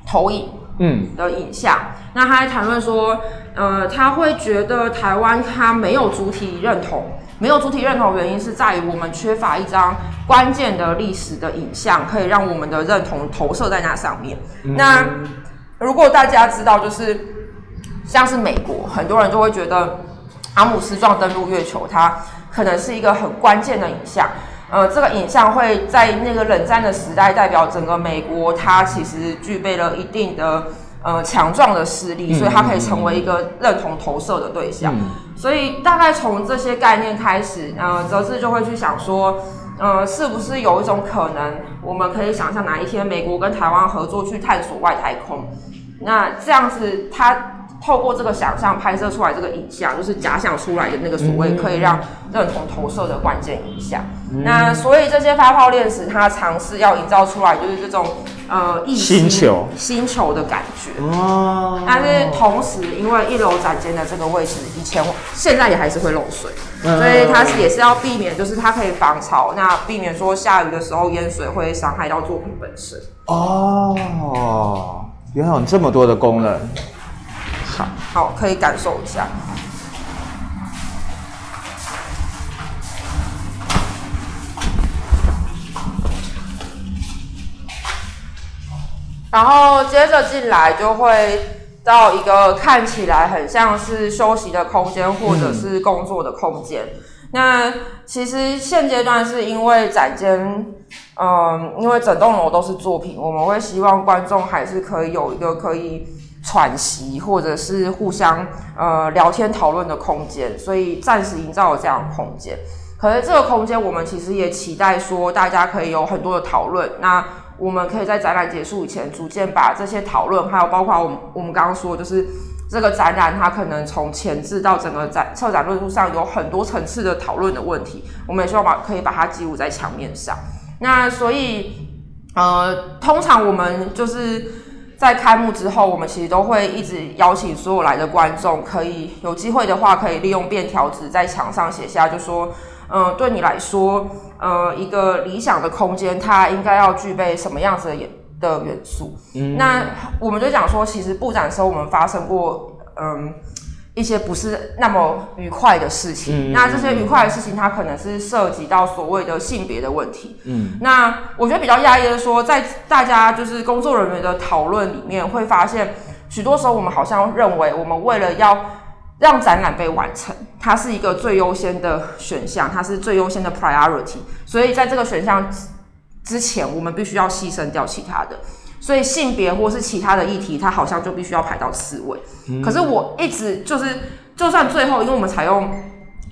投影，嗯。的影像。那他还谈论说，呃，他会觉得台湾他没有主体认同，没有主体认同原因是在于我们缺乏一张关键的历史的影像，可以让我们的认同投射在那上面。那如果大家知道，就是像是美国，很多人就会觉得阿姆斯壮登陆月球，它可能是一个很关键的影像。呃，这个影像会在那个冷战的时代，代表整个美国，它其实具备了一定的呃强壮的势力，所以它可以成为一个认同投射的对象。嗯所以大概从这些概念开始，呃，哲志就会去想说，呃，是不是有一种可能，我们可以想象哪一天美国跟台湾合作去探索外太空？那这样子，他透过这个想象拍摄出来这个影像，就是假想出来的那个所谓可以让认同投射的关键影像。那所以这些发泡链石，它尝试要营造出来就是这种呃异星球星球的感觉。哦但是同时，因为一楼展间的这个位置，以前现在也还是会漏水，所以它是也是要避免，就是它可以防潮，那避免说下雨的时候淹水会伤害到作品本身。哦，原来有这么多的功能。好，好，可以感受一下。然后接着进来就会到一个看起来很像是休息的空间，或者是工作的空间。那其实现阶段是因为展间，嗯，因为整栋楼都是作品，我们会希望观众还是可以有一个可以喘息或者是互相呃聊天讨论的空间，所以暂时营造了这样的空间。可是这个空间，我们其实也期待说，大家可以有很多的讨论。那我们可以在展览结束以前，逐渐把这些讨论，还有包括我们我们刚刚说，就是这个展览它可能从前置到整个展策展论述上有很多层次的讨论的问题，我们也希望把可以把它记录在墙面上。那所以呃，通常我们就是在开幕之后，我们其实都会一直邀请所有来的观众，可以有机会的话，可以利用便条纸在墙上写下，就说，嗯、对你来说，呃，一个理想的空间，它应该要具备什么样子的元的元素？那我们就讲说，其实布展的时候，我们发生过，嗯。一些不是那么愉快的事情，嗯那这些愉快的事情，它可能是涉及到所谓的性别的问题，嗯。那我觉得比较压抑的说，在大家就是工作人员的讨论里面，会发现许多时候我们好像认为，我们为了要让展览被完成，它是一个最优先的选项，它是最优先的 priority，所以在这个选项之之前，我们必须要牺牲掉其他的。所以性别或是其他的议题，它好像就必须要排到次位。可是我一直就是，就算最后，因为我们采用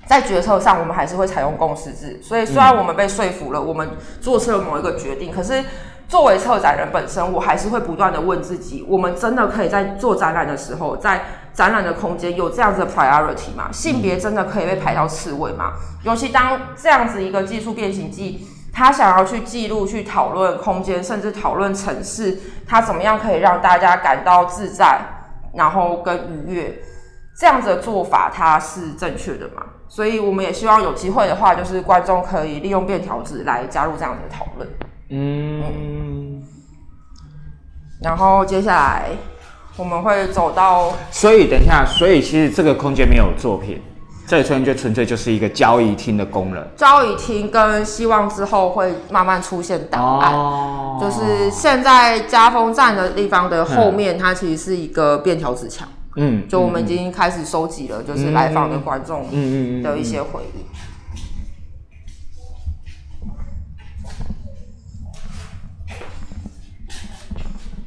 在决策上，我们还是会采用共识制。所以虽然我们被说服了，我们做出了某一个决定，可是作为策展人本身，我还是会不断的问自己：我们真的可以在做展览的时候，在展览的空间有这样子的 priority 吗？性别真的可以被排到次位吗？尤其当这样子一个技术变形记他想要去记录、去讨论空间，甚至讨论城市，他怎么样可以让大家感到自在，然后跟愉悦，这样子的做法它是正确的嘛？所以我们也希望有机会的话，就是观众可以利用便条纸来加入这样子的讨论。嗯，然后接下来我们会走到，所以等一下，所以其实这个空间没有作品，这个空间就纯粹就是一个交易厅的功能。交易厅跟希望之后会慢慢出现档案。哦就是现在加风站的地方的后面，它其实是一个便条纸墙。嗯，就我们已经开始收集了，就是来访的观众嗯嗯嗯的一些回忆。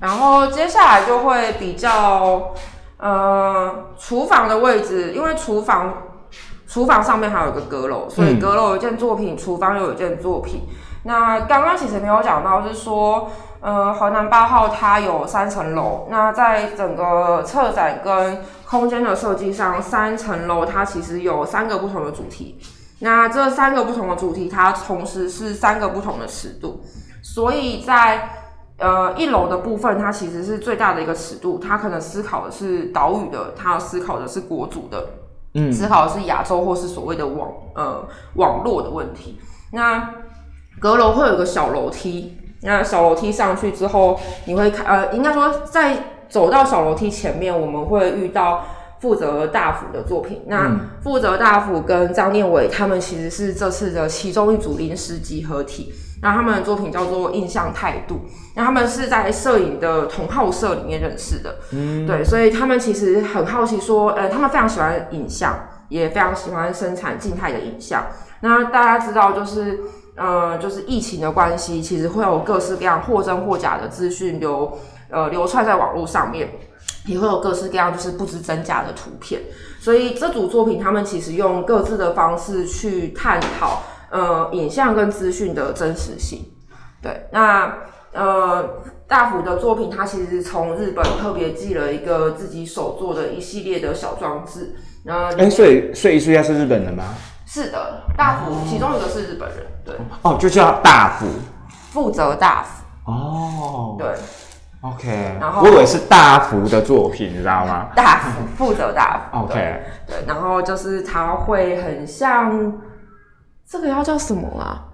然后接下来就会比较，呃，厨房的位置，因为厨房厨房上面还有一个阁楼，所以嗯阁楼有一件作品，厨房又有一件作品。那刚刚其实没有讲到，是说，呃，河南八号它有三层楼，那在整个策展跟空间的设计上，三层楼它其实有三个不同的主题。那这三个不同的主题，它同时是三个不同的尺度，所以在呃一楼的部分，它其实是最大的一个尺度，它可能思考的是岛屿的，它思考的是国族的，嗯思考的是亚洲或是所谓的网呃网络的问题。那阁楼会有个小楼梯，那小楼梯上去之后，你会看呃，应该说在走到小楼梯前面，我们会遇到负责大辅的作品。那负责大辅跟张念伟他们其实是这次的其中一组临时集合体。那他们的作品叫做《印象态度》，那他们是在摄影的同好社里面认识的，嗯，对，所以他们其实很好奇说，呃，他们非常喜欢影像，也非常喜欢生产静态的影像。那大家知道，就是呃，就是疫情的关系，其实会有各式各样或真或假的资讯流呃流窜在网络上面，也会有各式各样就是不知真假的图片。所以这组作品，他们其实用各自的方式去探讨呃影像跟资讯的真实性。对，那呃大幅的作品，他其实从日本特别寄了一个自己手做的一系列的小装置。然后哎、面所以所以艺术家是日本人吗？是的，大福其中一个是日本人，对，哦，就叫大福。负责大福，哦对，，OK，然后我以为是大福的作品，你知道吗大福负责大福？OK，对，然后就是他会很像，这个要叫什么啊？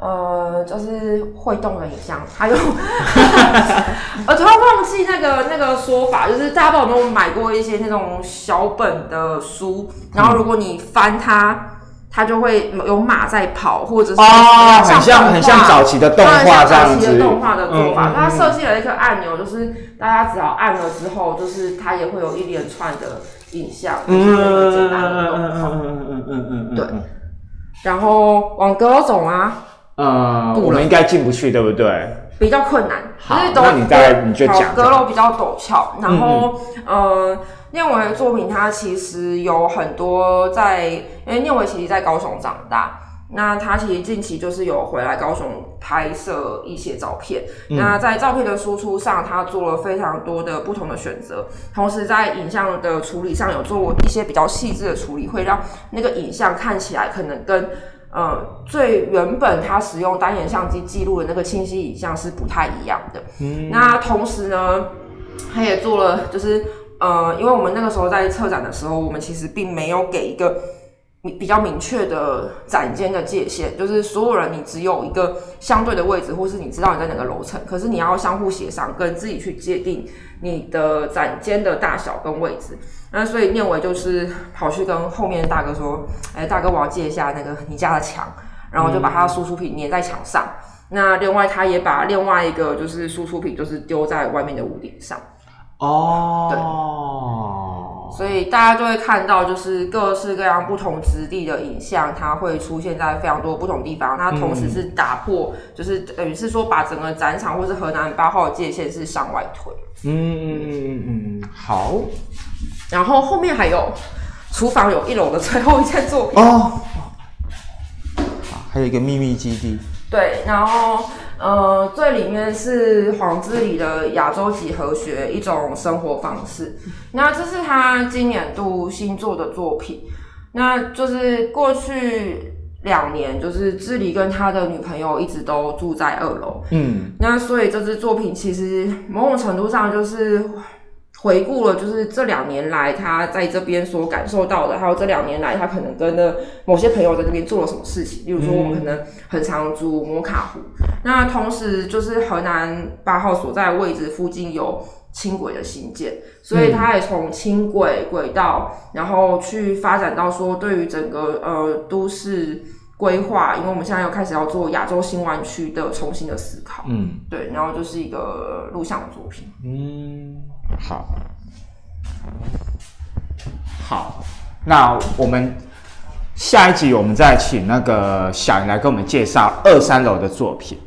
呃，就是会动的影像，还有，我突然忘记那个那个说法，就是大家不知道有没有买过一些那种小本的书，然后如果你翻它，它就会有马在跑，或者是哦，很像很像早期的动画对像这样子，早期的动画的做法，嗯嗯它设计了一个按钮，就是大家只要按了之后，就是它也会有一连串的影像，就是那个简单的动画。嗯嗯嗯嗯对然后往阁楼走啊，呃，我们应该进不去，对不对？比较困难，好就是都那你大概你就讲好阁楼比较陡峭，然后、嗯呃，念伟的作品它其实有很多在，因为念伟其实在高雄长大。那他其实近期就是有回来高雄拍摄一些照片，嗯。那在照片的输出上，他做了非常多的不同的选择，同时在影像的处理上有做一些比较细致的处理，会让那个影像看起来可能跟呃最原本他使用单眼相机记录的那个清晰影像是不太一样的。那同时呢，他也做了，就是呃，因为我们那个时候在策展的时候，我们其实并没有给一个比较明确的展间的界限，就是所有人你只有一个相对的位置，或是你知道你在哪个楼层，可是你要相互协商，跟自己去界定你的展间的大小跟位置。那所以念伟就是跑去跟后面的大哥说：“哎、大哥，我要借一下那个你家的墙。”然后就把他的输出品粘在墙上。那另外，他也把另外一个就是输出品，就是丢在外面的屋顶上。哦，所以大家就会看到，就是各式各样不同质地的影像，它会出现在非常多不同地方。它同时是打破，就是等于是说把整个展场或是河南八号的界限是向外推。嗯嗯嗯嗯嗯，好然后后面还有厨房有一楼的最后一件作品。哦，好还有一个秘密基地，对，然后呃，最里面是黄之里的亚洲几何学一种生活方式。那这是他今年度新作的作品。那就是过去两年，就是志里跟他的女朋友一直都住在二楼。嗯那所以这支作品其实某种程度上就是回顾了，就是这两年来他在这边所感受到的，还有这两年来他可能跟的某些朋友在这边做了什么事情。例如说，我们可能很常租摩卡湖，那同时就是河南八号所在位置附近有轻轨的新建，所以他也从轻轨轨道，然后去发展到说对于整个呃都市。规划，因为我们现在又开始要做亚洲新湾区的重新的思考，嗯对，然后就是一个录像的作品。嗯，好，好，那我们下一集我们再请那个小云来给我们介绍二三楼的作品。